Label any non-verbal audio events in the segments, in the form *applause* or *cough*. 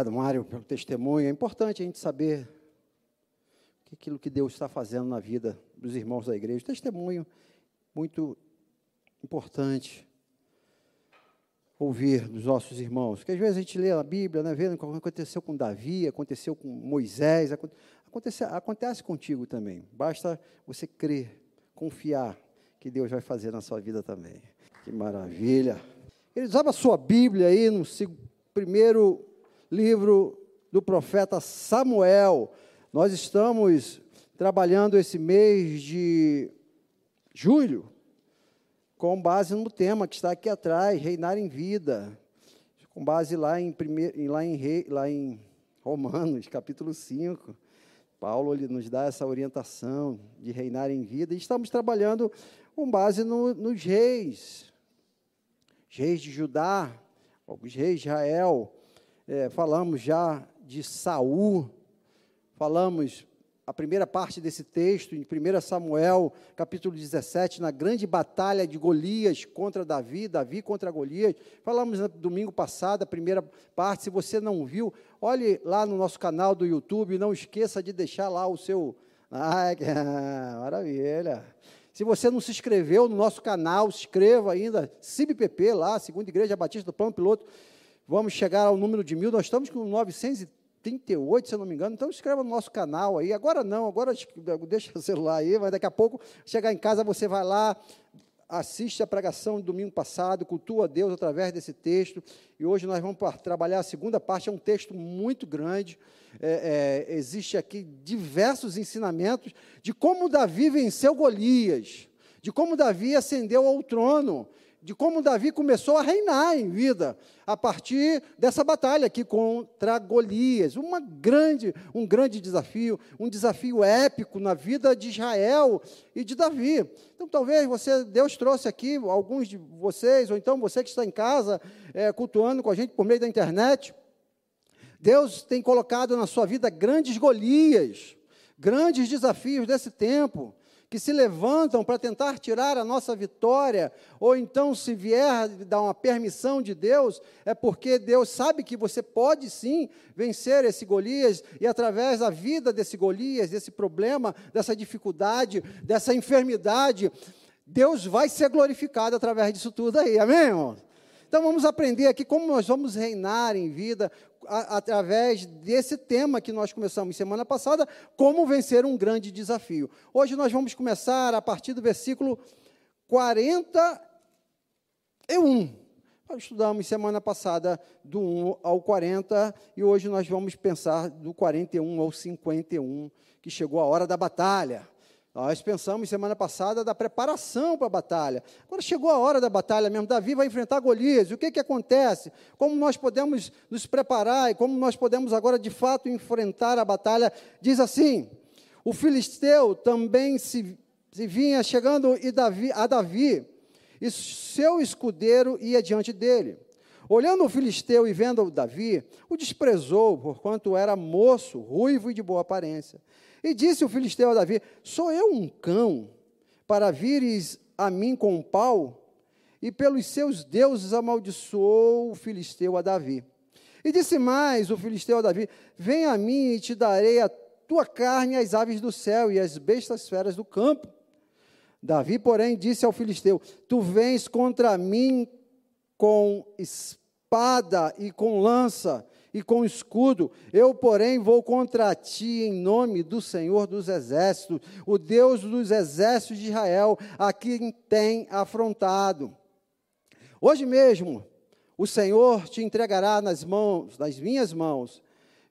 Obrigado, Mário, pelo testemunho. É importante a gente saber aquilo que Deus está fazendo na vida dos irmãos da igreja. Testemunho muito importante ouvir dos nossos irmãos. Porque às vezes a gente lê a Bíblia, né, vendo o que aconteceu com Davi, aconteceu com Moisés, acontece, acontece contigo também. Basta você crer, confiar que Deus vai fazer na sua vida também. Que maravilha! Ele usava a sua Bíblia aí no primeiro livro do profeta Samuel. Nós estamos trabalhando esse mês de julho com base no tema que está aqui atrás, reinar em vida, com base lá em, primeiro, lá em, lá em Romanos, *laughs* capítulo 5. Paulo ele nos dá essa orientação de reinar em vida, e estamos trabalhando com base no, nos reis, reis de Judá, os reis de Israel, é, falamos já de Saul, falamos a primeira parte desse texto, em 1 Samuel, capítulo 17, na grande batalha de Golias contra Davi, Davi contra Golias. Falamos no domingo passado, a primeira parte. Se você não viu, olhe lá no nosso canal do YouTube, não esqueça de deixar lá o seu. Ai, que *laughs* maravilha! Se você não se inscreveu no nosso canal, se inscreva ainda, CIBPP lá, Segunda Igreja Batista do Plano Piloto. Vamos chegar ao número de mil, nós estamos com 938, se eu não me engano, então inscreva no nosso canal aí. Agora não, agora *laughs* deixa o celular aí, mas daqui a pouco, chegar em casa, você vai lá, assiste a pregação do domingo passado, cultua Deus através desse texto, e hoje nós vamos trabalhar a segunda parte, é um texto muito grande, é, é, existe aqui diversos ensinamentos de como Davi venceu Golias, de como Davi ascendeu ao trono, de como Davi começou a reinar em vida a partir dessa batalha aqui contra Golias. Uma grande, um grande desafio, um desafio épico na vida de Israel e de Davi. Então, talvez você, Deus trouxe aqui alguns de vocês, ou então você que está em casa é, cultuando com a gente por meio da internet. Deus tem colocado na sua vida grandes Golias, grandes desafios desse tempo que se levantam para tentar tirar a nossa vitória, ou então, se vier dar uma permissão de Deus, é porque Deus sabe que você pode sim vencer esse Golias, e através da vida desse Golias, desse problema, dessa dificuldade, dessa enfermidade, Deus vai ser glorificado através disso tudo aí, amém, irmão? Então vamos aprender aqui como nós vamos reinar em vida, a, através desse tema que nós começamos semana passada, como vencer um grande desafio. Hoje nós vamos começar a partir do versículo 41. Nós estudamos semana passada do 1 ao 40 e hoje nós vamos pensar do 41 ao 51, que chegou a hora da batalha. Nós pensamos semana passada da preparação para a batalha. Agora chegou a hora da batalha mesmo. Davi vai enfrentar Golias. E o que, que acontece? Como nós podemos nos preparar e como nós podemos agora de fato enfrentar a batalha? Diz assim: o filisteu também se, se vinha chegando e Davi, a Davi, e seu escudeiro ia diante dele. Olhando o filisteu e vendo Davi, o desprezou, porquanto era moço, ruivo e de boa aparência. E disse o filisteu a Davi: Sou eu um cão para vires a mim com um pau? E pelos seus deuses amaldiçoou o filisteu a Davi. E disse mais o filisteu a Davi: Vem a mim e te darei a tua carne às aves do céu e às bestas feras do campo. Davi, porém, disse ao filisteu: Tu vens contra mim com espada e com lança, e com escudo. Eu, porém, vou contra ti em nome do Senhor dos Exércitos, o Deus dos exércitos de Israel, a quem tem afrontado. Hoje mesmo, o Senhor te entregará nas mãos, nas minhas mãos.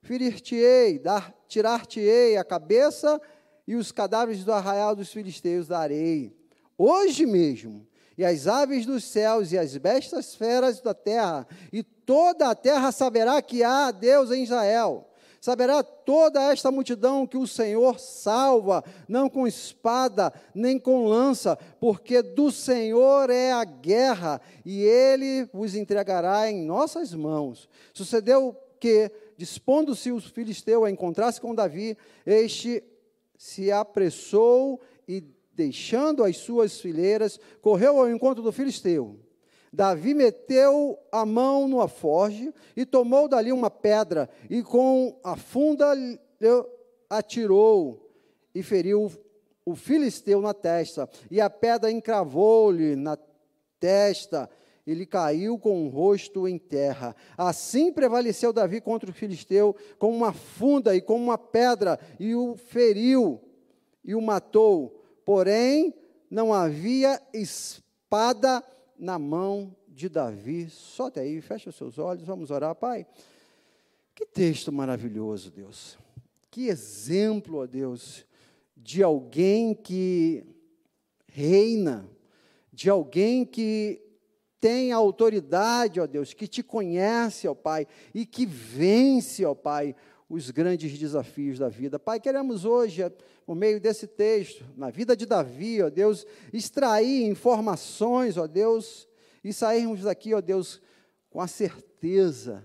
Ferir-te-ei, tirar-te-ei a cabeça e os cadáveres do arraial dos filisteus darei. Hoje mesmo, e as aves dos céus e as bestas feras da terra, e toda a terra saberá que há Deus em Israel. Saberá toda esta multidão que o Senhor salva, não com espada, nem com lança, porque do Senhor é a guerra, e ele vos entregará em nossas mãos. Sucedeu que, dispondo-se o filisteu a encontrar-se com Davi, este se apressou e, deixando as suas fileiras, correu ao encontro do filisteu. Davi meteu a mão no aforge e tomou dali uma pedra e com a funda atirou e feriu o filisteu na testa. E a pedra encravou-lhe na testa ele caiu com o rosto em terra. Assim prevaleceu Davi contra o filisteu com uma funda e com uma pedra, e o feriu e o matou. Porém, não havia espada na mão de Davi. Só até aí, fecha os seus olhos, vamos orar, Pai. Que texto maravilhoso, Deus. Que exemplo, ó Deus, de alguém que reina, de alguém que tem autoridade, ó Deus, que te conhece, ó Pai, e que vence, ó Pai, os grandes desafios da vida. Pai, queremos hoje, por meio desse texto, na vida de Davi, ó Deus, extrair informações, ó Deus, e sairmos daqui, ó Deus, com a certeza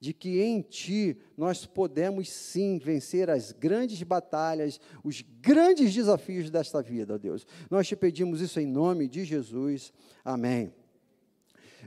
de que em Ti nós podemos sim vencer as grandes batalhas, os grandes desafios desta vida, ó Deus. Nós te pedimos isso em nome de Jesus. Amém.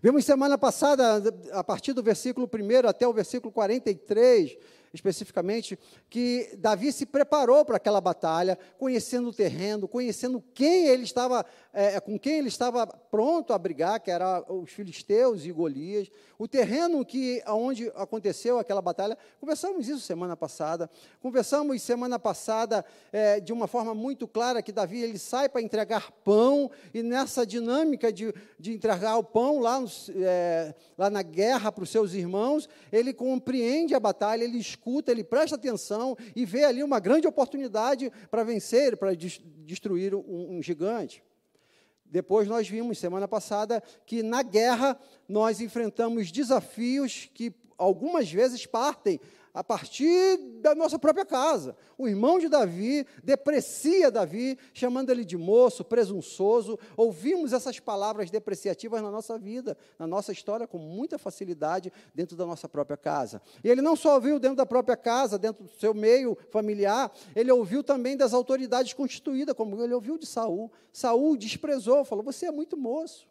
Vimos semana passada, a partir do versículo 1 até o versículo 43, especificamente, que Davi se preparou para aquela batalha, conhecendo o terreno, conhecendo quem ele estava, é, com quem ele estava pronto a brigar, que era os filisteus e Golias, o terreno que onde aconteceu aquela batalha. Conversamos isso semana passada. Conversamos semana passada é, de uma forma muito clara que Davi ele sai para entregar pão e nessa dinâmica de, de entregar o pão lá, é, lá na guerra para os seus irmãos, ele compreende a batalha, ele escuta, ele presta atenção e vê ali uma grande oportunidade para vencer, para destruir um, um gigante. Depois nós vimos, semana passada, que na guerra nós enfrentamos desafios que algumas vezes partem a partir da nossa própria casa. O irmão de Davi deprecia Davi, chamando ele de moço, presunçoso. Ouvimos essas palavras depreciativas na nossa vida, na nossa história, com muita facilidade dentro da nossa própria casa. E ele não só ouviu dentro da própria casa, dentro do seu meio familiar, ele ouviu também das autoridades constituídas, como ele ouviu de Saul. Saul desprezou, falou: Você é muito moço.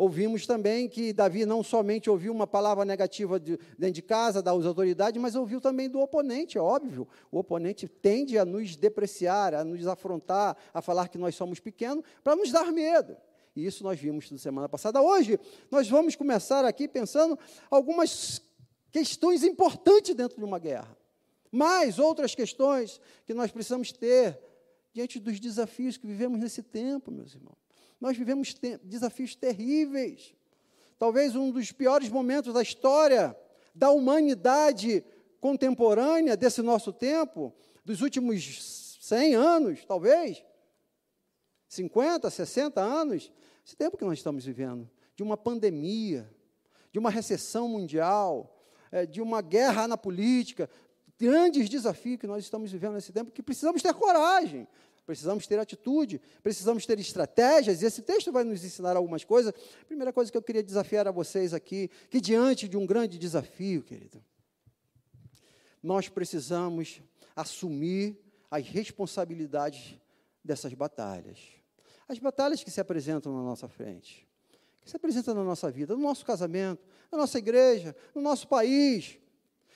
Ouvimos também que Davi não somente ouviu uma palavra negativa de, dentro de casa, das autoridades, mas ouviu também do oponente, é óbvio. O oponente tende a nos depreciar, a nos afrontar, a falar que nós somos pequenos, para nos dar medo. E isso nós vimos na semana passada. Hoje, nós vamos começar aqui pensando algumas questões importantes dentro de uma guerra. Mais outras questões que nós precisamos ter diante dos desafios que vivemos nesse tempo, meus irmãos. Nós vivemos desafios terríveis. Talvez um dos piores momentos da história da humanidade contemporânea desse nosso tempo, dos últimos 100 anos, talvez, 50, 60 anos, esse tempo que nós estamos vivendo, de uma pandemia, de uma recessão mundial, é, de uma guerra na política, grandes desafios que nós estamos vivendo nesse tempo, que precisamos ter coragem, precisamos ter atitude, precisamos ter estratégias, e esse texto vai nos ensinar algumas coisas. A primeira coisa que eu queria desafiar a vocês aqui, que diante de um grande desafio, querido, nós precisamos assumir as responsabilidades dessas batalhas. As batalhas que se apresentam na nossa frente, que se apresentam na nossa vida, no nosso casamento, na nossa igreja, no nosso país.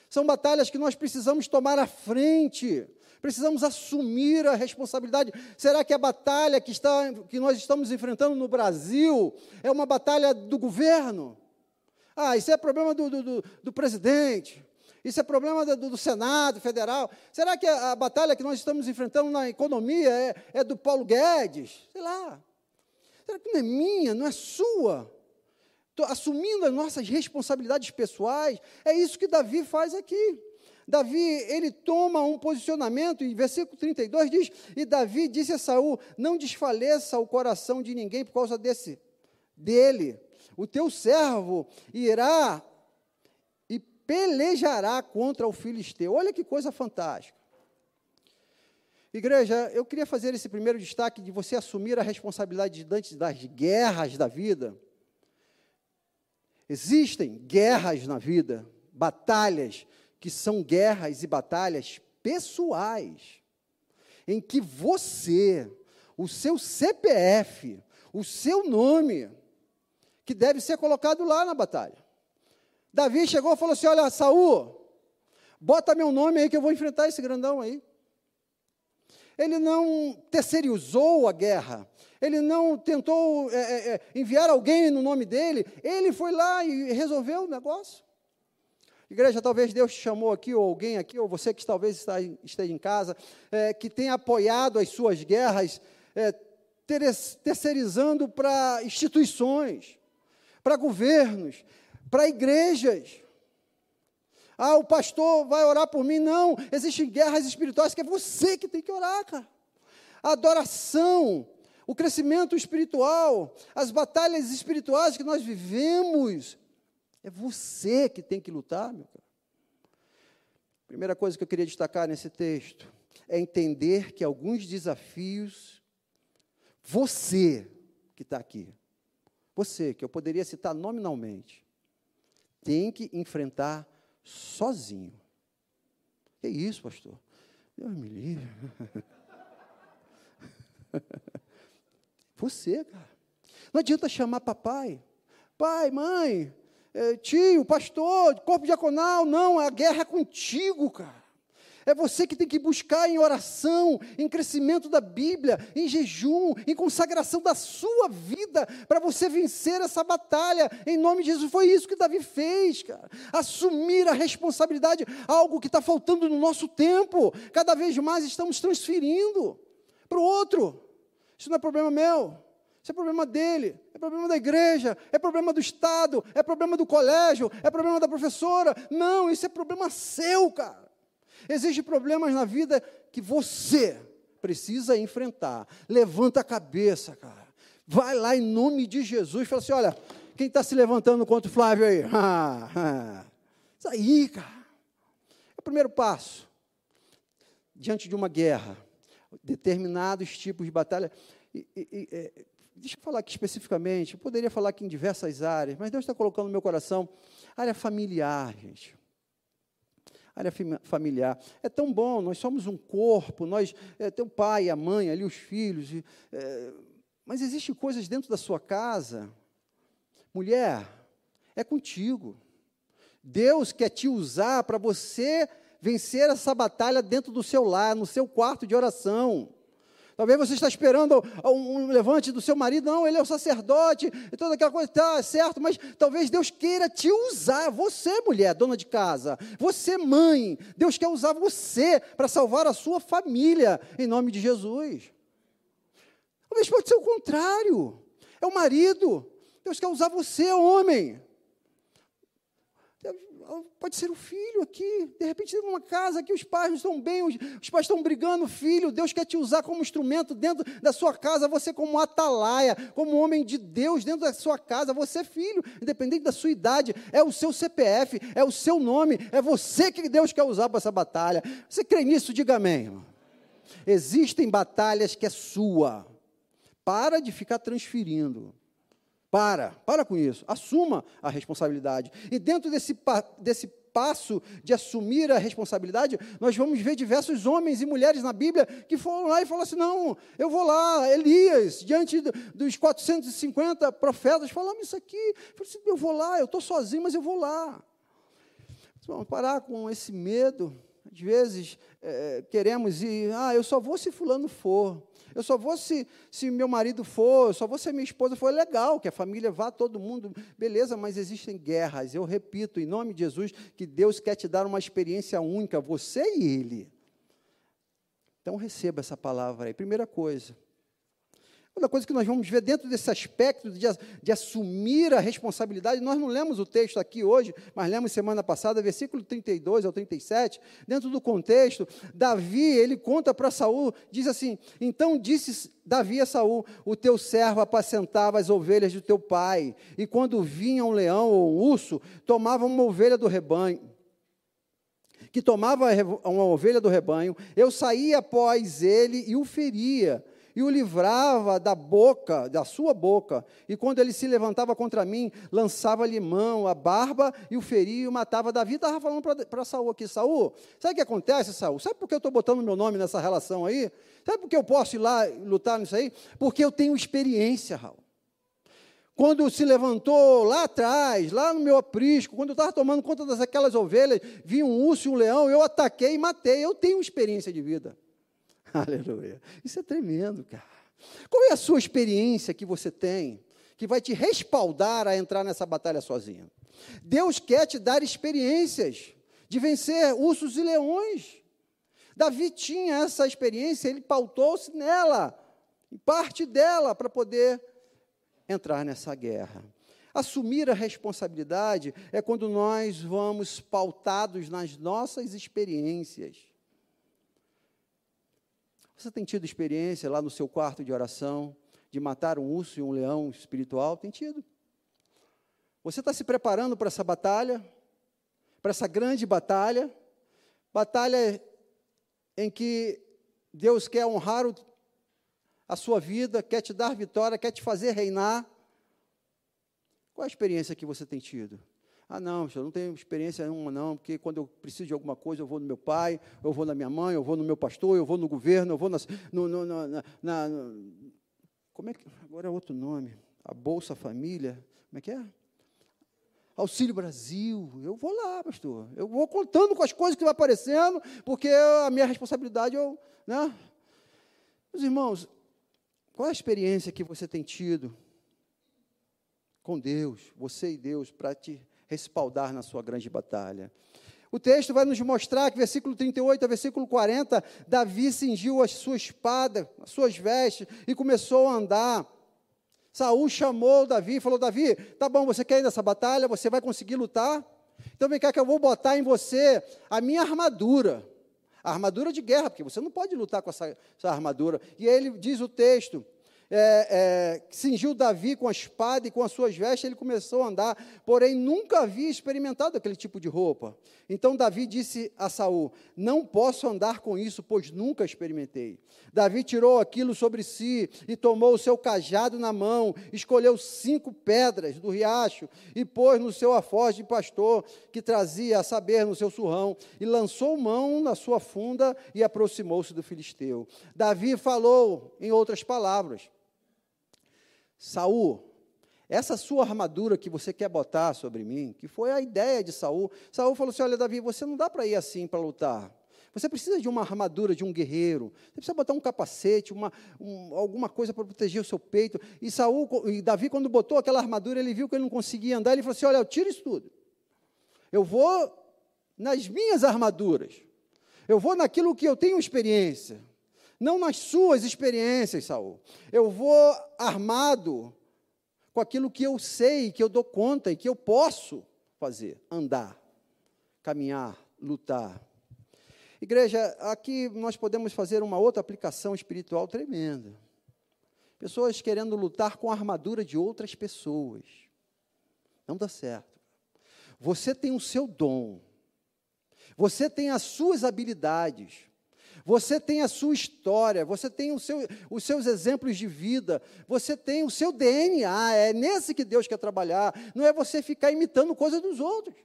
São batalhas que nós precisamos tomar à frente, precisamos assumir a responsabilidade. Será que a batalha que, está, que nós estamos enfrentando no Brasil é uma batalha do governo? Ah, isso é problema do, do, do, do presidente. Isso é problema do, do, Senado Federal. Será que a, a, batalha que nós estamos enfrentando na economia é, é do Paulo Guedes? Sei lá. Será que não é minha, não é sua? Tô assumindo as nossas responsabilidades pessoais. É isso que Davi faz aqui. Davi, ele toma um posicionamento, e versículo 32 diz: E Davi disse a Saul: Não desfaleça o coração de ninguém por causa desse, dele. O teu servo irá e pelejará contra o filisteu. Olha que coisa fantástica. Igreja, eu queria fazer esse primeiro destaque de você assumir a responsabilidade diante das guerras da vida. Existem guerras na vida, batalhas, que são guerras e batalhas pessoais, em que você, o seu CPF, o seu nome, que deve ser colocado lá na batalha. Davi chegou e falou assim: Olha, Saul, bota meu nome aí que eu vou enfrentar esse grandão aí. Ele não terceirizou a guerra, ele não tentou é, é, enviar alguém no nome dele, ele foi lá e resolveu o negócio. Igreja, talvez Deus te chamou aqui, ou alguém aqui, ou você que talvez está, esteja em casa, é, que tenha apoiado as suas guerras, é, terceirizando para instituições, para governos, para igrejas. Ah, o pastor vai orar por mim. Não, existem guerras espirituais que é você que tem que orar, cara. A adoração, o crescimento espiritual, as batalhas espirituais que nós vivemos, é você que tem que lutar, meu cara. Primeira coisa que eu queria destacar nesse texto é entender que alguns desafios, você que está aqui, você que eu poderia citar nominalmente, tem que enfrentar sozinho. Que isso, pastor? Deus me livre. *laughs* Você, cara. Não adianta chamar papai, pai, mãe, eh, tio, pastor, corpo diaconal. Não, a guerra é contigo, cara. É você que tem que buscar em oração, em crescimento da Bíblia, em jejum, em consagração da sua vida, para você vencer essa batalha. Em nome de Jesus, foi isso que Davi fez, cara. Assumir a responsabilidade, algo que está faltando no nosso tempo. Cada vez mais estamos transferindo para o outro. Isso não é problema meu. Isso é problema dele, é problema da igreja, é problema do Estado, é problema do colégio, é problema da professora. Não, isso é problema seu, cara. Existem problemas na vida que você precisa enfrentar. Levanta a cabeça, cara. Vai lá em nome de Jesus e fala assim: olha, quem está se levantando contra o Flávio aí? *laughs* Isso aí, cara. É o primeiro passo. Diante de uma guerra, determinados tipos de batalha. E, e, e, é, deixa eu falar aqui especificamente, eu poderia falar aqui em diversas áreas, mas Deus está colocando no meu coração área familiar, gente área familiar. É tão bom, nós somos um corpo, nós é, tem o pai, a mãe, ali os filhos. É, mas existem coisas dentro da sua casa. Mulher, é contigo. Deus quer te usar para você vencer essa batalha dentro do seu lar, no seu quarto de oração. Talvez você está esperando um levante do seu marido, não, ele é o sacerdote, e toda aquela coisa, está certo, mas talvez Deus queira te usar, você, mulher, dona de casa, você, mãe, Deus quer usar você para salvar a sua família, em nome de Jesus. Talvez pode ser o contrário, é o marido, Deus quer usar você, homem, Pode ser o filho aqui, de repente, numa casa que os pais não estão bem, os, os pais estão brigando, filho, Deus quer te usar como instrumento dentro da sua casa, você como atalaia, como homem de Deus dentro da sua casa, você filho, independente da sua idade, é o seu CPF, é o seu nome, é você que Deus quer usar para essa batalha. Você crê nisso? Diga amém. Irmão. Existem batalhas que é sua. Para de ficar transferindo. Para, para com isso. Assuma a responsabilidade. E dentro desse, desse passo de assumir a responsabilidade, nós vamos ver diversos homens e mulheres na Bíblia que foram lá e falaram assim: não, eu vou lá, Elias, diante dos 450 profetas, falamos isso aqui. Eu, assim, eu vou lá, eu estou sozinho, mas eu vou lá. Vamos parar com esse medo. Às vezes é, queremos ir, ah, eu só vou se fulano for. Eu só vou se, se meu marido for, eu só vou se minha esposa for. É legal que a família vá, todo mundo, beleza, mas existem guerras. Eu repito, em nome de Jesus, que Deus quer te dar uma experiência única, você e Ele. Então receba essa palavra aí. Primeira coisa, Outra coisa que nós vamos ver dentro desse aspecto de, de, assumir a responsabilidade, nós não lemos o texto aqui hoje, mas lemos semana passada, versículo 32 ao 37, dentro do contexto, Davi, ele conta para Saul, diz assim: Então disse Davi a Saul: O teu servo apacentava as ovelhas do teu pai, e quando vinha um leão ou um urso, tomava uma ovelha do rebanho que tomava uma ovelha do rebanho, eu saía após ele e o feria e o livrava da boca, da sua boca. E quando ele se levantava contra mim, lançava-lhe mão, a barba e o feria e o matava. Davi estava falando para Saul aqui, Saul, sabe o que acontece, Saul? Sabe por que eu estou botando meu nome nessa relação aí? Sabe por que eu posso ir lá lutar nisso aí? Porque eu tenho experiência, Raul. quando se levantou lá atrás, lá no meu aprisco, quando eu estava tomando conta daquelas ovelhas, vi um urso e um leão, eu ataquei e matei. Eu tenho experiência de vida. *laughs* Aleluia. Isso é tremendo, cara. Qual é a sua experiência que você tem que vai te respaldar a entrar nessa batalha sozinho? Deus quer te dar experiências de vencer ursos e leões. Davi tinha essa experiência, ele pautou-se nela, em parte dela, para poder entrar nessa guerra. Assumir a responsabilidade é quando nós vamos pautados nas nossas experiências. Você tem tido experiência lá no seu quarto de oração de matar um urso e um leão espiritual? Tem tido. Você está se preparando para essa batalha, para essa grande batalha, batalha em que Deus quer honrar a sua vida, quer te dar vitória, quer te fazer reinar. Qual a experiência que você tem tido? Ah, não, eu não tenho experiência nenhuma, não, porque quando eu preciso de alguma coisa, eu vou no meu pai, eu vou na minha mãe, eu vou no meu pastor, eu vou no governo, eu vou na, no, no, na, na, Como é que. Agora é outro nome. A Bolsa Família. Como é que é? Auxílio Brasil. Eu vou lá, pastor. Eu vou contando com as coisas que vão aparecendo, porque a minha responsabilidade, eu. Né? Meus irmãos, qual a experiência que você tem tido com Deus, você e Deus, para te respaldar na sua grande batalha? O texto vai nos mostrar que, versículo 38 a versículo 40, Davi cingiu a sua espada, as suas vestes, e começou a andar. Saul chamou Davi e falou: Davi, tá bom, você quer ir nessa batalha? Você vai conseguir lutar? Então vem cá que eu vou botar em você a minha armadura a armadura de guerra, porque você não pode lutar com essa, essa armadura. E ele diz o texto: é, é, cingiu Davi com a espada e com as suas vestes, ele começou a andar, porém nunca havia experimentado aquele tipo de roupa. Então Davi disse a Saul: Não posso andar com isso, pois nunca experimentei. Davi tirou aquilo sobre si e tomou o seu cajado na mão, escolheu cinco pedras do riacho e pôs no seu afoz de pastor, que trazia a saber no seu surrão, e lançou mão na sua funda e aproximou-se do filisteu. Davi falou, em outras palavras, Saul, essa sua armadura que você quer botar sobre mim, que foi a ideia de Saul. Saul falou assim: Olha, Davi, você não dá para ir assim para lutar. Você precisa de uma armadura de um guerreiro. Você precisa botar um capacete, uma, um, alguma coisa para proteger o seu peito. E Saul, e Davi, quando botou aquela armadura, ele viu que ele não conseguia andar. Ele falou assim: Olha, eu tiro isso tudo. Eu vou nas minhas armaduras. Eu vou naquilo que eu tenho experiência não nas suas experiências, Saul. Eu vou armado com aquilo que eu sei, que eu dou conta e que eu posso fazer: andar, caminhar, lutar. Igreja, aqui nós podemos fazer uma outra aplicação espiritual tremenda. Pessoas querendo lutar com a armadura de outras pessoas. Não dá certo. Você tem o seu dom. Você tem as suas habilidades. Você tem a sua história, você tem seu, os seus exemplos de vida, você tem o seu DNA, é nesse que Deus quer trabalhar, não é você ficar imitando coisas dos outros,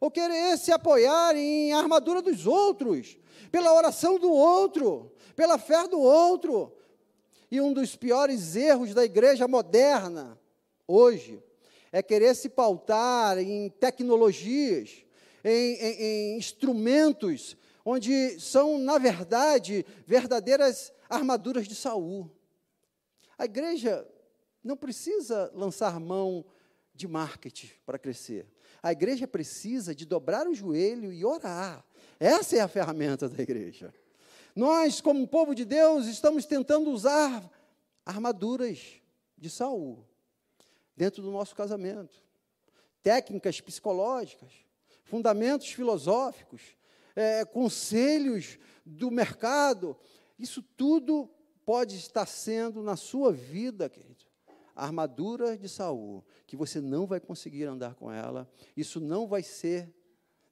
ou querer se apoiar em armadura dos outros, pela oração do outro, pela fé do outro. E um dos piores erros da igreja moderna, hoje, é querer se pautar em tecnologias, em, em, em instrumentos onde são, na verdade, verdadeiras armaduras de Saul. A igreja não precisa lançar mão de marketing para crescer. A igreja precisa de dobrar o joelho e orar. Essa é a ferramenta da igreja. Nós, como povo de Deus, estamos tentando usar armaduras de Saul dentro do nosso casamento. Técnicas psicológicas, fundamentos filosóficos, é, conselhos do mercado. Isso tudo pode estar sendo na sua vida, querido. A armadura de Saul, que você não vai conseguir andar com ela, isso não vai ser,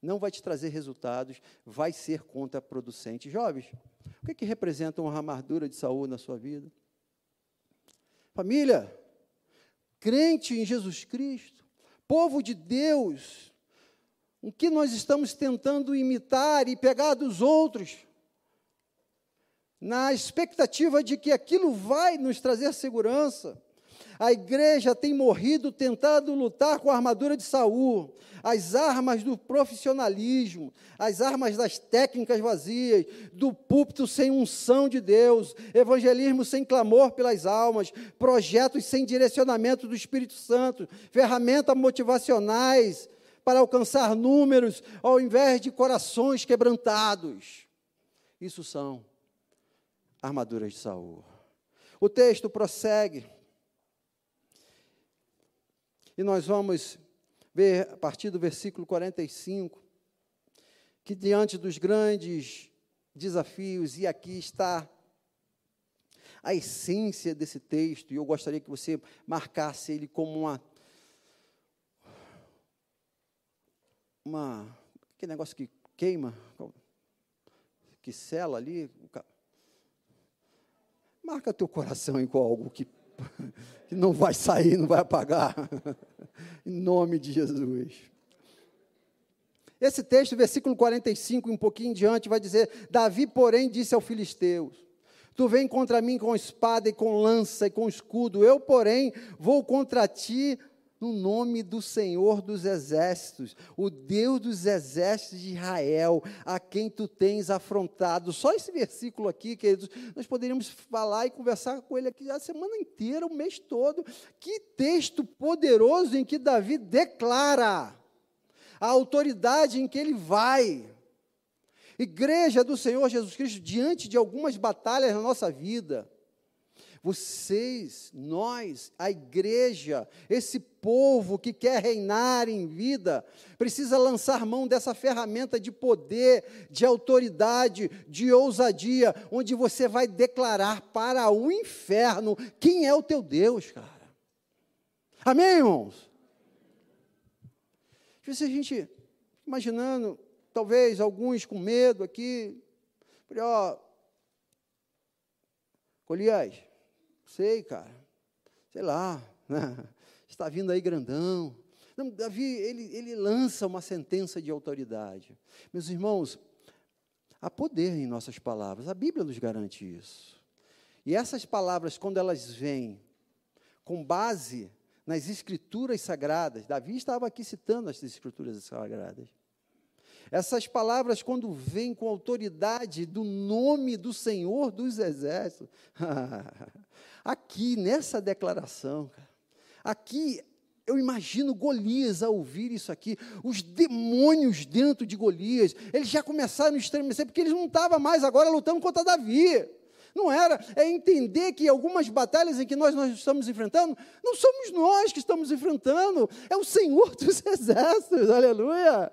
não vai te trazer resultados, vai ser contraproducente. Jovens, o que, é que representa uma armadura de Saul na sua vida? Família, crente em Jesus Cristo, povo de Deus, o que nós estamos tentando imitar e pegar dos outros, na expectativa de que aquilo vai nos trazer segurança. A igreja tem morrido tentando lutar com a armadura de Saul, as armas do profissionalismo, as armas das técnicas vazias, do púlpito sem unção de Deus, evangelismo sem clamor pelas almas, projetos sem direcionamento do Espírito Santo, ferramentas motivacionais para alcançar números ao invés de corações quebrantados. Isso são armaduras de Saul. O texto prossegue. E nós vamos ver a partir do versículo 45 que diante dos grandes desafios, e aqui está a essência desse texto, e eu gostaria que você marcasse ele como uma. Uma aquele negócio que queima, que sela ali. Marca teu coração com algo que, *laughs* que não vai sair, não vai apagar. *laughs* em nome de Jesus. Esse texto, versículo 45, um pouquinho diante, vai dizer: Davi, porém, disse ao filisteu: Tu vem contra mim com espada e com lança e com escudo, eu, porém, vou contra ti no nome do Senhor dos exércitos, o Deus dos exércitos de Israel, a quem tu tens afrontado. Só esse versículo aqui, queridos, nós poderíamos falar e conversar com ele aqui a semana inteira, o mês todo. Que texto poderoso em que Davi declara a autoridade em que ele vai. Igreja do Senhor Jesus Cristo, diante de algumas batalhas na nossa vida, vocês, nós, a igreja, esse povo que quer reinar em vida, precisa lançar mão dessa ferramenta de poder, de autoridade, de ousadia, onde você vai declarar para o inferno quem é o teu Deus, cara. Amém, irmãos? Se a gente, imaginando, talvez alguns com medo aqui, ó, Golias, Sei, cara. Sei lá. Né? *laughs* Está vindo aí grandão. Não, Davi, ele, ele lança uma sentença de autoridade. Meus irmãos, há poder em nossas palavras. A Bíblia nos garante isso. E essas palavras, quando elas vêm com base nas escrituras sagradas, Davi estava aqui citando as escrituras sagradas. Essas palavras, quando vêm com autoridade do nome do Senhor dos Exércitos, *laughs* aqui nessa declaração, aqui eu imagino Golias a ouvir isso aqui, os demônios dentro de Golias, eles já começaram a estremecer, porque eles não estavam mais agora lutando contra Davi. Não era, é entender que algumas batalhas em que nós, nós estamos enfrentando, não somos nós que estamos enfrentando, é o Senhor dos *laughs* Exércitos, aleluia.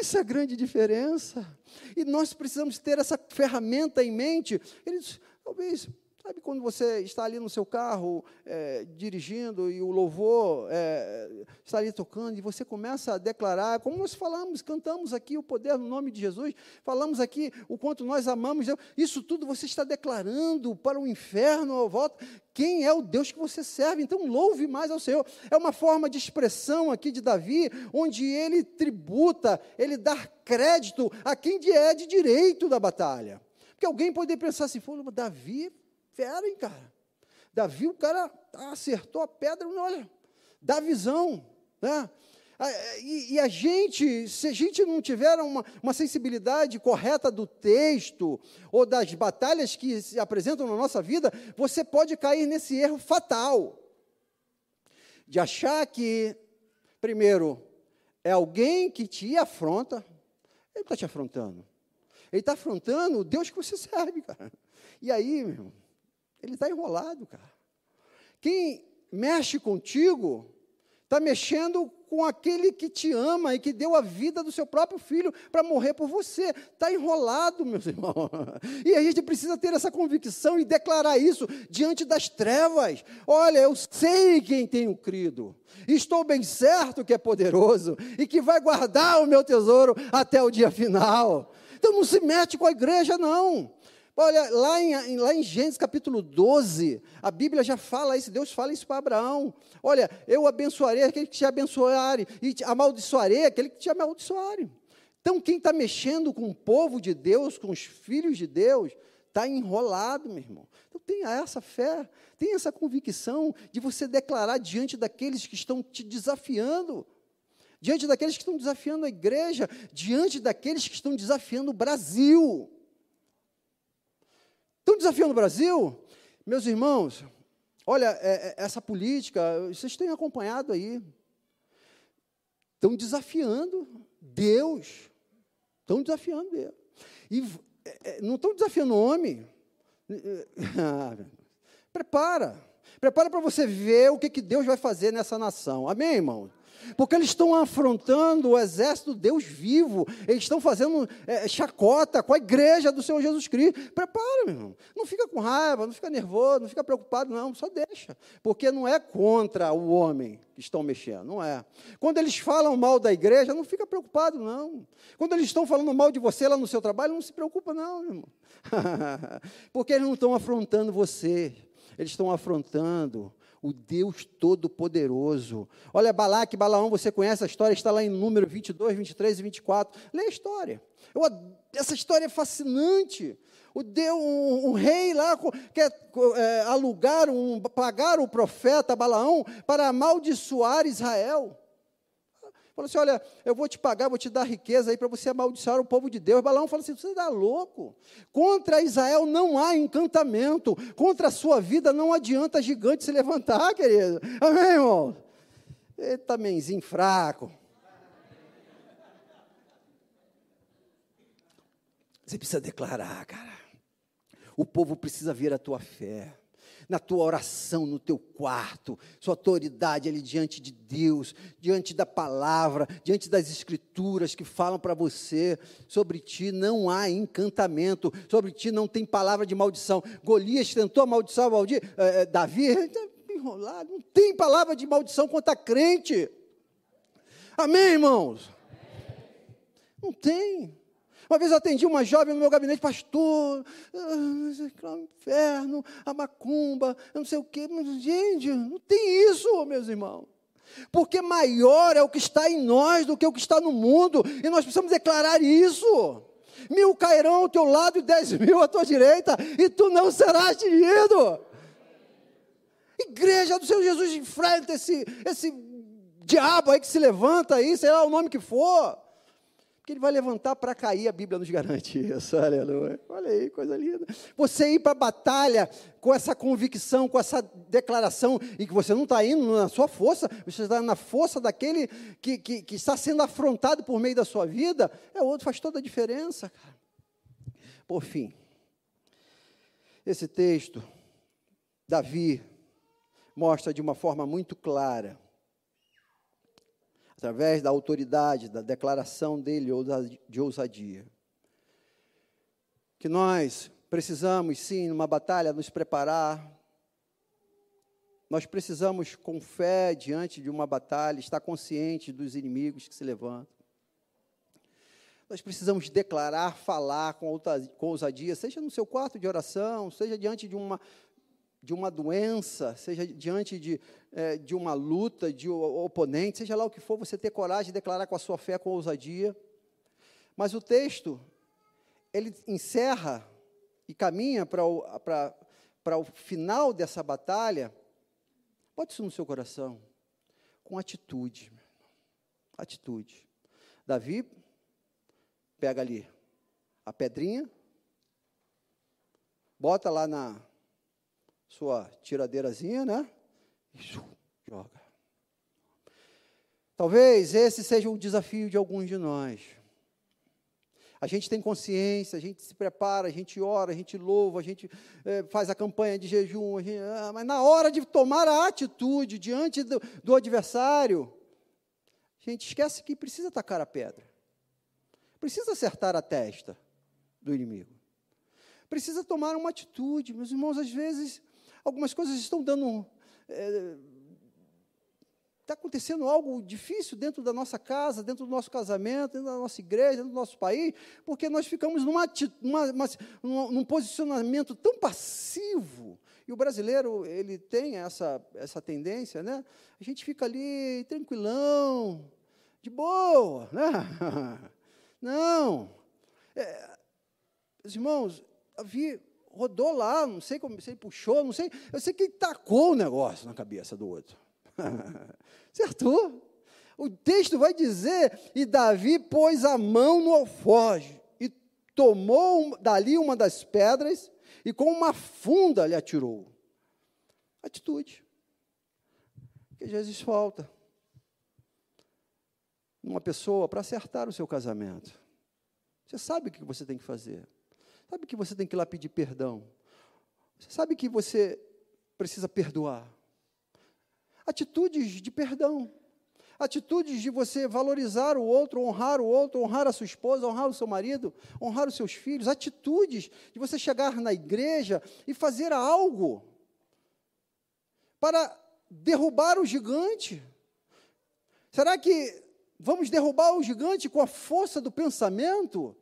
Isso é a grande diferença. E nós precisamos ter essa ferramenta em mente. Eles, talvez, Sabe quando você está ali no seu carro é, dirigindo e o louvor é, está ali tocando e você começa a declarar, como nós falamos, cantamos aqui o poder no nome de Jesus, falamos aqui o quanto nós amamos Deus, isso tudo você está declarando para o inferno ao volta. Quem é o Deus que você serve? Então louve mais ao Senhor. É uma forma de expressão aqui de Davi, onde ele tributa, ele dá crédito a quem é de direito da batalha. Porque alguém pode pensar assim, Davi fera, hein, cara? Davi, o cara acertou a pedra, olha, dá visão, né? E, e, a gente, se a gente não tiver uma, uma, sensibilidade correta do texto ou das batalhas que se apresentam na nossa vida, você pode cair nesse erro fatal de achar que, primeiro, é alguém que te afronta, ele está te afrontando. Ele está afrontando o Deus que você serve, cara. E aí, meu irmão, ele está enrolado, cara. Quem mexe contigo, está mexendo com aquele que te ama e que deu a vida do seu próprio filho para morrer por você. Está enrolado, meus *laughs* irmãos. E a gente precisa ter essa convicção e declarar isso diante das trevas. Olha, eu sei quem tenho crido. Estou bem certo que é poderoso e que vai guardar o meu tesouro até o dia final. Então não se mete com a igreja, não. Olha, lá em, lá em Gênesis capítulo 12, a Bíblia já fala isso, Deus fala isso para Abraão. Olha, eu abençoarei aquele que te abençoarem, e te amaldiçoarei aquele que te amaldiçoarem. Então, quem está mexendo com o povo de Deus, com os filhos de Deus, Está enrolado, meu irmão. Então tenha essa fé, tenha essa convicção de você declarar diante daqueles que estão te desafiando, diante daqueles que estão desafiando a igreja, diante daqueles que estão desafiando o Brasil. Estão desafiando o Brasil? Meus irmãos, olha, é, é, essa política, vocês têm acompanhado aí. Estão desafiando Deus. Estão desafiando Deus. E é, é, não estão desafiando o homem. *laughs* Prepara. Prepara para você ver o que, que Deus vai fazer nessa nação. Amém, irmão? Porque eles estão afrontando o exército Deus vivo, eles estão fazendo é, chacota com a igreja do Senhor Jesus Cristo. Prepara, meu irmão. Não fica com raiva, não fica nervoso, não fica preocupado, não, só deixa. Porque não é contra o homem que estão mexendo, não é. Quando eles falam mal da igreja, não fica preocupado, não. Quando eles estão falando mal de você lá no seu trabalho, não se preocupa, não, irmão. *laughs* Porque eles não estão afrontando você, eles estão afrontando o Deus Todo-Poderoso. Olha, Balaque, Balaão, você conhece a história, está lá em número 22, 23 e 24. Lê a história. Eu, essa história é fascinante. O Deus, um, um rei lá quer é, alugar, um, pagar o profeta Balaão para amaldiçoar Israel. Falou assim: olha, eu vou te pagar, vou te dar riqueza aí para você amaldiçoar o povo de Deus. Balaão falou assim: você está louco? Contra Israel não há encantamento, contra a sua vida não adianta gigante se levantar, querido. Amém, irmão? Eita, menzinho fraco. Você precisa declarar, cara. O povo precisa ver a tua fé na tua oração, no teu quarto, sua autoridade ali diante de Deus, diante da palavra, diante das escrituras que falam para você, sobre ti não há encantamento, sobre ti não tem palavra de maldição. Golias tentou amaldiçoar Valdir, eh, eh, Davi, está enrolado, não tem palavra de maldição contra crente. Amém, irmãos? Não tem. Uma vez eu atendi uma jovem no meu gabinete, pastor, ah, o inferno, a macumba, não sei o quê. Gente, não tem isso, meus irmãos. Porque maior é o que está em nós do que o que está no mundo, e nós precisamos declarar isso. Mil cairão ao teu lado e dez *laughs* mil à tua direita, e tu não serás atingido. Igreja do Senhor Jesus enfrenta esse, esse diabo aí que se levanta aí, sei lá o nome que for. Porque ele vai levantar para cair, a Bíblia nos garante *laughs* isso, aleluia. Olha aí, coisa linda. Você ir para a batalha com essa convicção, com essa declaração, e que você não está indo na sua força, você está na força daquele que, que, que, está sendo afrontado por meio da sua vida, é outro, faz toda a diferença, cara. Por fim, esse texto, Davi mostra de uma forma muito clara através da autoridade, da declaração dele ou de ousadia. Que nós precisamos, sim, numa batalha, nos preparar. Nós precisamos, com fé, diante de uma batalha, estar consciente dos inimigos que se levantam. Nós precisamos declarar, falar com ousadia, seja no seu quarto de oração, seja diante de uma, de uma doença, seja diante de, é, de uma luta, de oponente, seja lá o que for, você ter coragem de declarar com a sua fé, com ousadia. Mas o texto, ele encerra e caminha para o, o final dessa batalha, bote isso no seu coração, com atitude. Atitude. Davi pega ali a pedrinha, bota lá na, sua tiradeirazinha, né? E joga. Talvez esse seja o desafio de alguns de nós. A gente tem consciência, a gente se prepara, a gente ora, a gente louva, a gente é, faz a campanha de jejum, gente, ah, mas na hora de tomar a atitude diante do, do adversário, a gente esquece que precisa tacar a pedra, precisa acertar a testa do inimigo, precisa tomar uma atitude. Meus irmãos, às vezes algumas coisas estão dando. Está é, tá acontecendo algo difícil dentro da nossa casa, dentro do nosso casamento, dentro da nossa igreja, dentro do nosso país, porque nós ficamos numa, uma, uma, num posicionamento tão passivo. E o brasileiro, ele tem essa, essa tendência, né? A gente fica ali tranquilão, de boa, né? *laughs* Não. É, irmãos, havia rodou lá, não sei como, se ele puxou, não sei, eu sei que ele tacou o negócio na cabeça do outro. *laughs* Acertou. O texto vai dizer: e Davi pôs a mão no alfoge e tomou dali uma das pedras e com uma funda lhe atirou. Atitude. Que às vezes falta numa pessoa para acertar o seu casamento. Você sabe o que você tem que fazer. Sabe que você tem que ir lá pedir perdão. Você sabe que você precisa perdoar. Atitudes de perdão. Atitudes de você valorizar o outro, honrar o outro, honrar a sua esposa, honrar o seu marido, honrar os seus filhos. Atitudes de você chegar na igreja e fazer algo para derrubar o gigante. Será que vamos derrubar o gigante com a força do pensamento?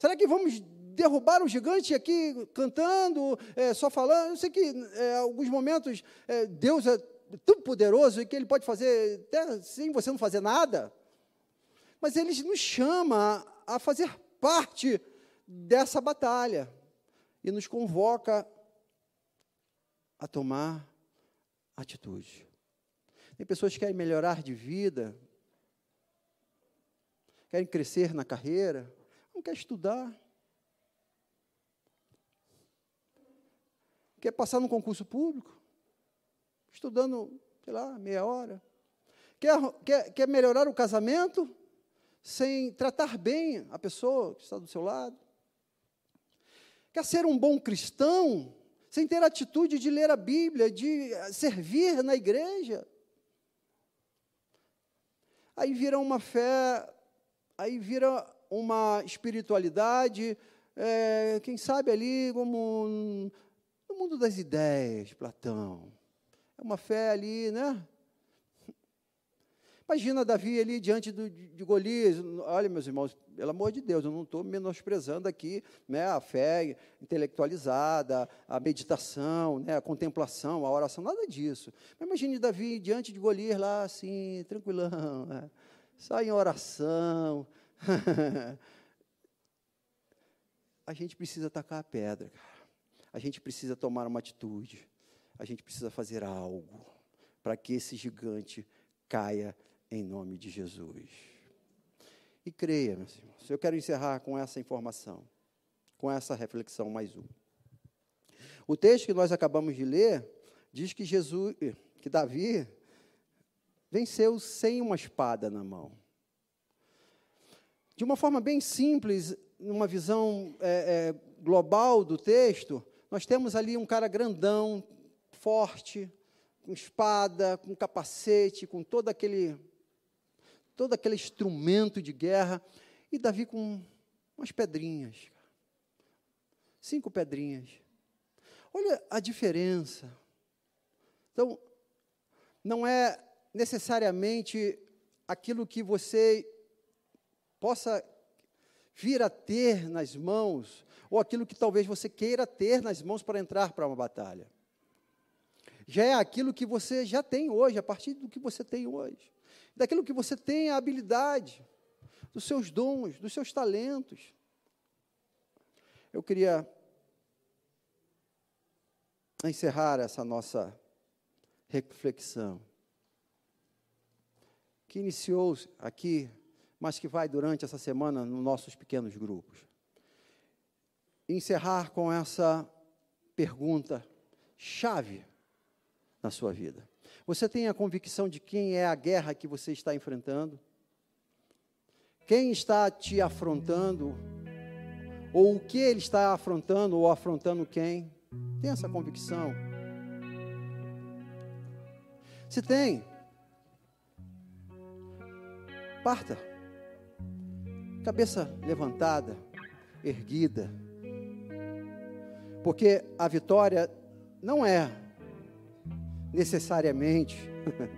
Será que vamos derrubar o gigante aqui cantando, é, só falando? Eu sei que em é, alguns momentos é, Deus é tão poderoso que Ele pode fazer até sem você não fazer nada. Mas Ele nos chama a fazer parte dessa batalha e nos convoca a tomar atitude. Tem pessoas que querem melhorar de vida, querem crescer na carreira, não quer estudar. Quer passar num concurso público, estudando, sei lá, meia hora. Quer, quer, quer melhorar o casamento sem tratar bem a pessoa que está do seu lado. Quer ser um bom cristão sem ter atitude de ler a Bíblia, de servir na igreja. Aí vira uma fé, aí vira uma espiritualidade, é, quem sabe ali como no mundo das ideias, Platão. É uma fé ali, né? Imagina Davi ali diante do, de Golias. Olha, meus irmãos, pelo amor de Deus, eu não estou menosprezando aqui né, a fé intelectualizada, a meditação, né, a contemplação, a oração, nada disso. Mas imagine Davi diante de Golias lá, assim, tranquilão, né, só em oração, *laughs* a gente precisa tacar a pedra, cara. A gente precisa tomar uma atitude. A gente precisa fazer algo para que esse gigante caia em nome de Jesus. E creia, meus irmãos. Eu quero encerrar com essa informação, com essa reflexão mais uma. O texto que nós acabamos de ler diz que Jesus, que Davi venceu sem uma espada na mão. De uma forma bem simples, numa visão é, é, global do texto, nós temos ali um cara grandão, forte, com espada, com capacete, com todo aquele, todo aquele instrumento de guerra, e Davi com umas pedrinhas, cinco pedrinhas. Olha a diferença. Então, não é necessariamente aquilo que você possa vir a ter nas mãos, ou aquilo que talvez você queira ter nas mãos para entrar para uma batalha. Já é aquilo que você já tem hoje, a partir do que você tem hoje. Daquilo que você tem a habilidade, dos seus dons, dos seus talentos. Eu queria encerrar essa nossa reflexão, que iniciou aqui mas que vai durante essa semana nos nossos pequenos grupos. Encerrar com essa pergunta chave na sua vida. Você tem a convicção de quem é a guerra que você está enfrentando? Quem está te afrontando? Ou o que ele está afrontando ou afrontando quem? Tem essa convicção? Se tem, parta cabeça levantada, erguida, porque a vitória não é necessariamente *laughs*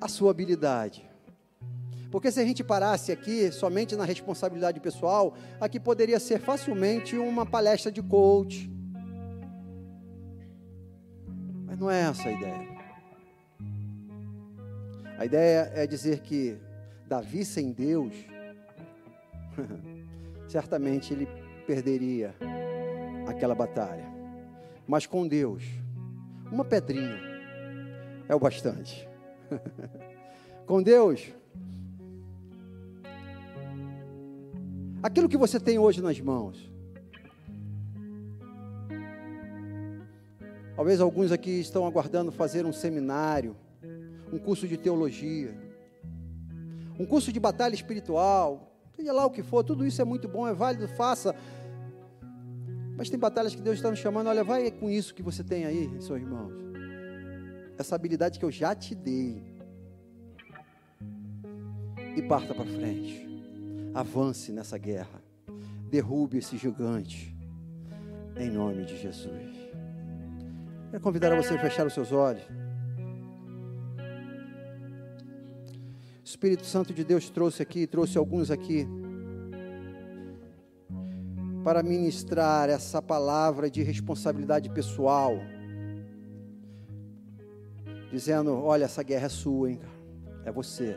a sua habilidade. Porque se a gente parasse aqui somente na responsabilidade pessoal, aqui poderia ser facilmente uma palestra de coach. Mas não é essa a ideia. A ideia é dizer que Davi sem Deus *laughs* certamente ele perderia aquela batalha. Mas com Deus, uma pedrinha é o bastante. *laughs* com Deus, aquilo que você tem hoje nas mãos. Talvez alguns aqui estão aguardando fazer um seminário, um curso de teologia, um curso de batalha espiritual, seja lá o que for, tudo isso é muito bom, é válido, faça. Mas tem batalhas que Deus está nos chamando, olha, vai com isso que você tem aí, seus irmãos. Essa habilidade que eu já te dei. E parta para frente. Avance nessa guerra. Derrube esse gigante. Em nome de Jesus. Quero convidar você a fechar os seus olhos. Espírito Santo de Deus trouxe aqui, trouxe alguns aqui para ministrar essa palavra de responsabilidade pessoal, dizendo: Olha, essa guerra é sua, hein? É você.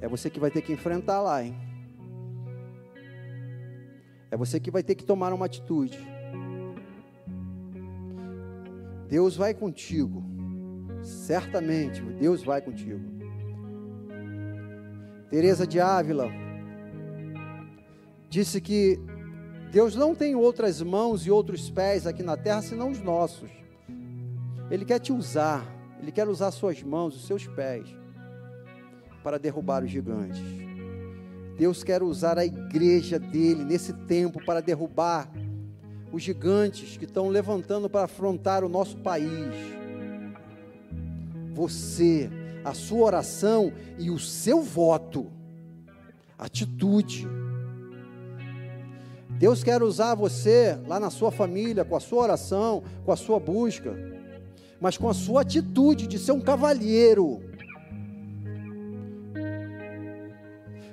É você que vai ter que enfrentar lá, hein? É você que vai ter que tomar uma atitude. Deus vai contigo. Certamente, Deus vai contigo. Teresa de Ávila disse que Deus não tem outras mãos e outros pés aqui na terra senão os nossos. Ele quer te usar, ele quer usar suas mãos, os seus pés para derrubar os gigantes. Deus quer usar a igreja dele nesse tempo para derrubar os gigantes que estão levantando para afrontar o nosso país. Você, a sua oração e o seu voto, atitude. Deus quer usar você lá na sua família, com a sua oração, com a sua busca, mas com a sua atitude de ser um cavalheiro,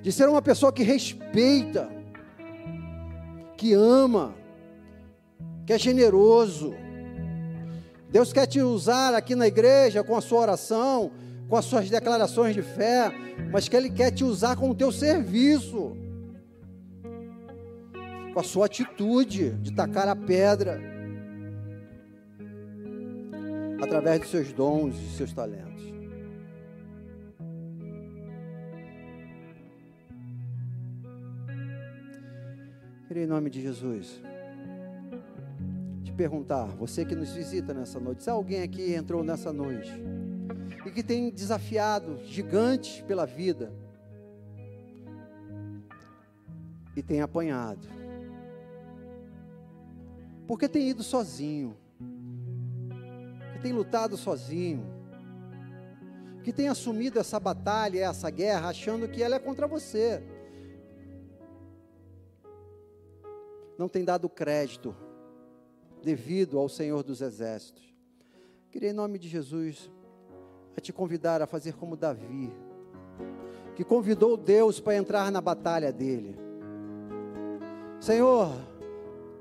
de ser uma pessoa que respeita, que ama, que é generoso. Deus quer te usar aqui na igreja com a sua oração, com as suas declarações de fé, mas que Ele quer te usar com o teu serviço, com a sua atitude de tacar a pedra, através dos seus dons e seus talentos. Queria em nome de Jesus perguntar, você que nos visita nessa noite, se alguém aqui entrou nessa noite e que tem desafiado gigantes pela vida e tem apanhado, porque tem ido sozinho, que tem lutado sozinho, que tem assumido essa batalha, essa guerra, achando que ela é contra você. Não tem dado crédito devido ao Senhor dos Exércitos. Queria, em nome de Jesus, a te convidar a fazer como Davi, que convidou Deus para entrar na batalha dele. Senhor,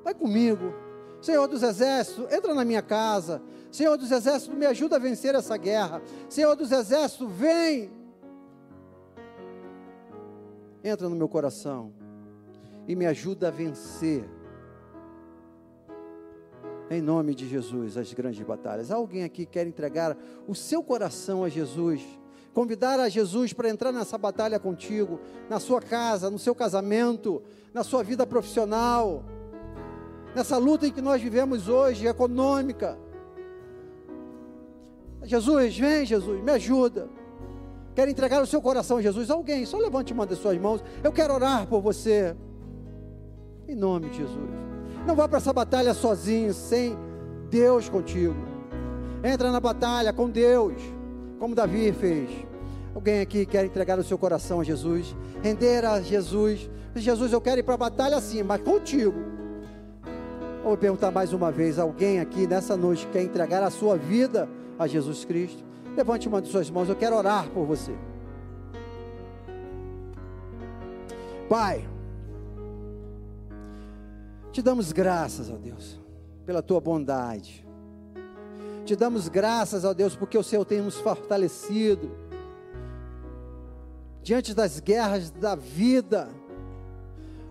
vai comigo. Senhor dos Exércitos, entra na minha casa. Senhor dos Exércitos, me ajuda a vencer essa guerra. Senhor dos Exércitos, vem. Entra no meu coração e me ajuda a vencer em nome de Jesus, as grandes batalhas. Alguém aqui quer entregar o seu coração a Jesus? Convidar a Jesus para entrar nessa batalha contigo, na sua casa, no seu casamento, na sua vida profissional, nessa luta em que nós vivemos hoje, econômica. Jesus, vem, Jesus, me ajuda. Quer entregar o seu coração a Jesus? Alguém, só levante uma das suas mãos. Eu quero orar por você. Em nome de Jesus. Não vá para essa batalha sozinho, sem Deus contigo. Entra na batalha com Deus, como Davi fez. Alguém aqui quer entregar o seu coração a Jesus, render a Jesus. Jesus, eu quero ir para a batalha sim, mas contigo. Vou perguntar mais uma vez: alguém aqui nessa noite quer entregar a sua vida a Jesus Cristo? Levante uma de suas mãos, eu quero orar por você. Pai, te damos graças, ó Deus, pela tua bondade. Te damos graças, ó Deus, porque o Senhor tem nos fortalecido diante das guerras da vida.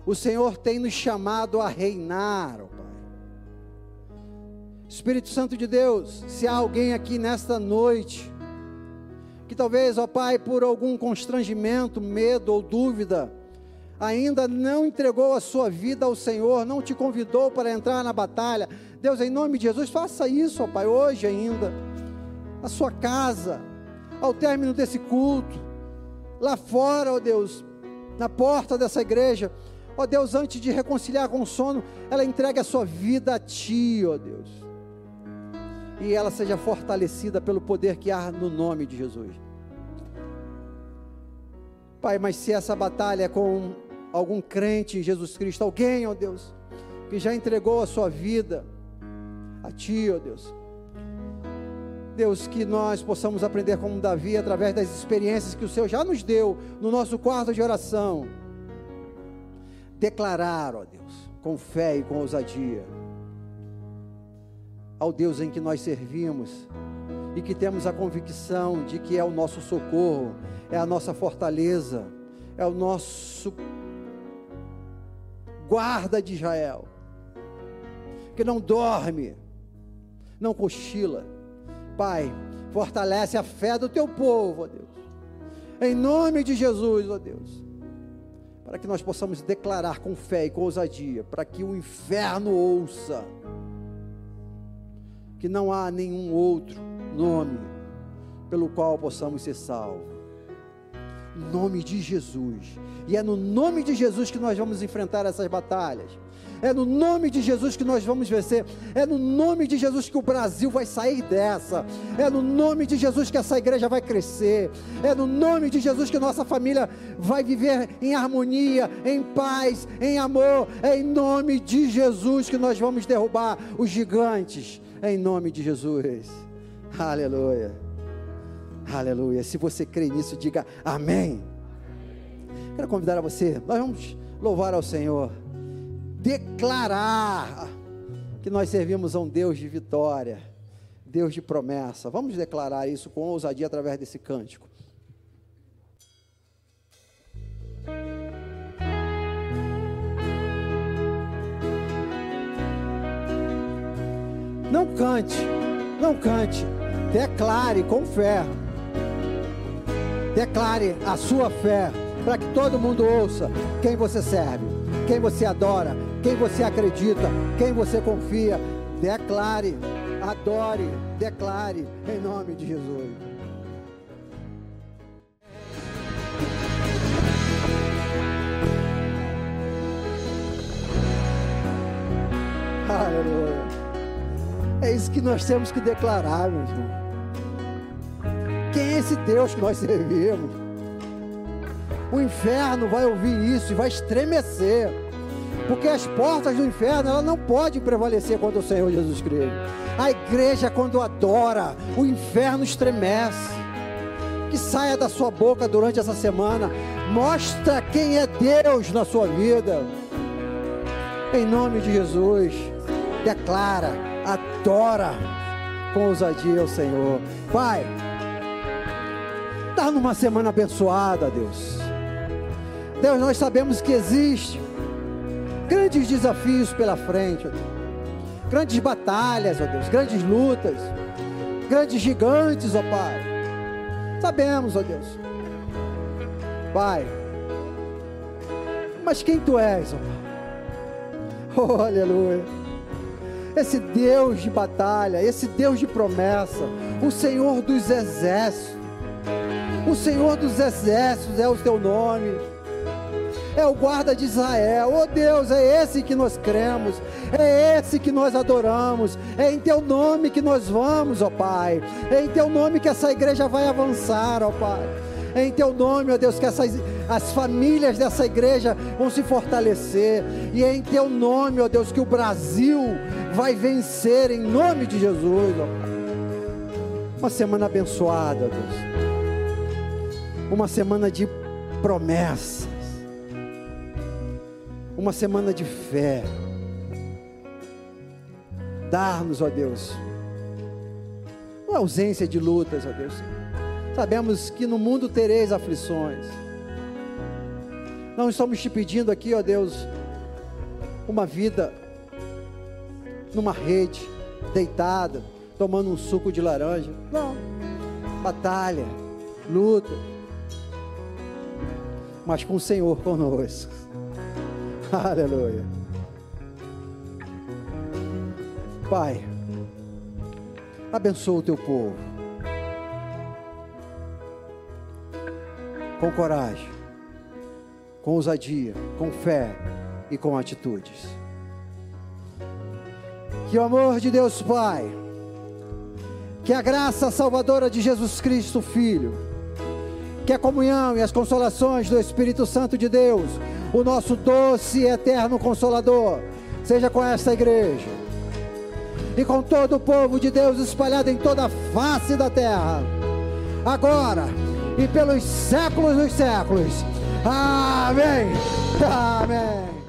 O Senhor tem nos chamado a reinar, ó Pai. Espírito Santo de Deus, se há alguém aqui nesta noite, que talvez, ó Pai, por algum constrangimento, medo ou dúvida, ainda não entregou a sua vida ao Senhor, não te convidou para entrar na batalha, Deus, em nome de Jesus, faça isso, ó Pai, hoje ainda, na sua casa, ao término desse culto, lá fora, ó Deus, na porta dessa igreja, ó Deus, antes de reconciliar com o sono, ela entregue a sua vida a Ti, ó Deus, e ela seja fortalecida pelo poder que há no nome de Jesus. Pai, mas se essa batalha é com algum crente em Jesus Cristo, alguém, ó Deus, que já entregou a sua vida a Ti, ó Deus. Deus, que nós possamos aprender como Davi através das experiências que o Senhor já nos deu no nosso quarto de oração. Declarar, ó Deus, com fé e com ousadia, ao Deus em que nós servimos e que temos a convicção de que é o nosso socorro, é a nossa fortaleza, é o nosso guarda de Israel, que não dorme, não cochila. Pai, fortalece a fé do teu povo, ó Deus. Em nome de Jesus, ó Deus. Para que nós possamos declarar com fé e com ousadia, para que o inferno ouça que não há nenhum outro nome pelo qual possamos ser salvos. Nome de Jesus. E é no nome de Jesus que nós vamos enfrentar essas batalhas. É no nome de Jesus que nós vamos vencer. É no nome de Jesus que o Brasil vai sair dessa. É no nome de Jesus que essa igreja vai crescer. É no nome de Jesus que nossa família vai viver em harmonia, em paz, em amor. É em nome de Jesus que nós vamos derrubar os gigantes. É em nome de Jesus. Aleluia. Aleluia. Se você crê nisso, diga amém. Quero convidar a você, nós vamos louvar ao Senhor, declarar que nós servimos a um Deus de vitória, Deus de promessa. Vamos declarar isso com ousadia através desse cântico. Não cante, não cante, declare com fé. Declare a sua fé para que todo mundo ouça quem você serve, quem você adora, quem você acredita, quem você confia. Declare, adore, declare em nome de Jesus. É isso que nós temos que declarar, meu irmão. Esse Deus que nós servimos? O inferno vai ouvir isso e vai estremecer. Porque as portas do inferno ela não podem prevalecer contra o Senhor Jesus Cristo. A igreja, quando adora, o inferno estremece. Que saia da sua boca durante essa semana. Mostra quem é Deus na sua vida. Em nome de Jesus. Declara, adora com ousadia ao Senhor. Pai está numa semana abençoada, Deus. Deus, nós sabemos que existe grandes desafios pela frente, grandes batalhas, ó Deus, grandes lutas, grandes gigantes, ó Pai. Sabemos, ó Deus. Pai, mas quem tu és, ó Pai? *laughs* Oh, aleluia. Esse Deus de batalha, esse Deus de promessa, o Senhor dos exércitos, o Senhor dos exércitos é o teu nome. É o guarda de Israel. Oh Deus, é esse que nós cremos. É esse que nós adoramos. É em teu nome que nós vamos, ó Pai. É em teu nome que essa igreja vai avançar, ó Pai. É em teu nome, ó Deus, que essas, as famílias dessa igreja vão se fortalecer. E é em teu nome, ó Deus, que o Brasil vai vencer em nome de Jesus, ó Pai. Uma semana abençoada, Deus uma semana de promessas, uma semana de fé. Dar-nos, ó Deus, uma ausência de lutas, ó Deus. Sabemos que no mundo tereis aflições, Não estamos te pedindo aqui, ó Deus, uma vida numa rede, deitada, tomando um suco de laranja. Não. Batalha, luta. Mas com o Senhor conosco. Aleluia. Pai, abençoa o teu povo. Com coragem, com ousadia, com fé e com atitudes. Que o amor de Deus Pai, que a graça salvadora de Jesus Cristo Filho, que a comunhão e as consolações do Espírito Santo de Deus, o nosso doce e eterno consolador, seja com esta igreja e com todo o povo de Deus espalhado em toda a face da terra, agora e pelos séculos dos séculos. Amém. Amém.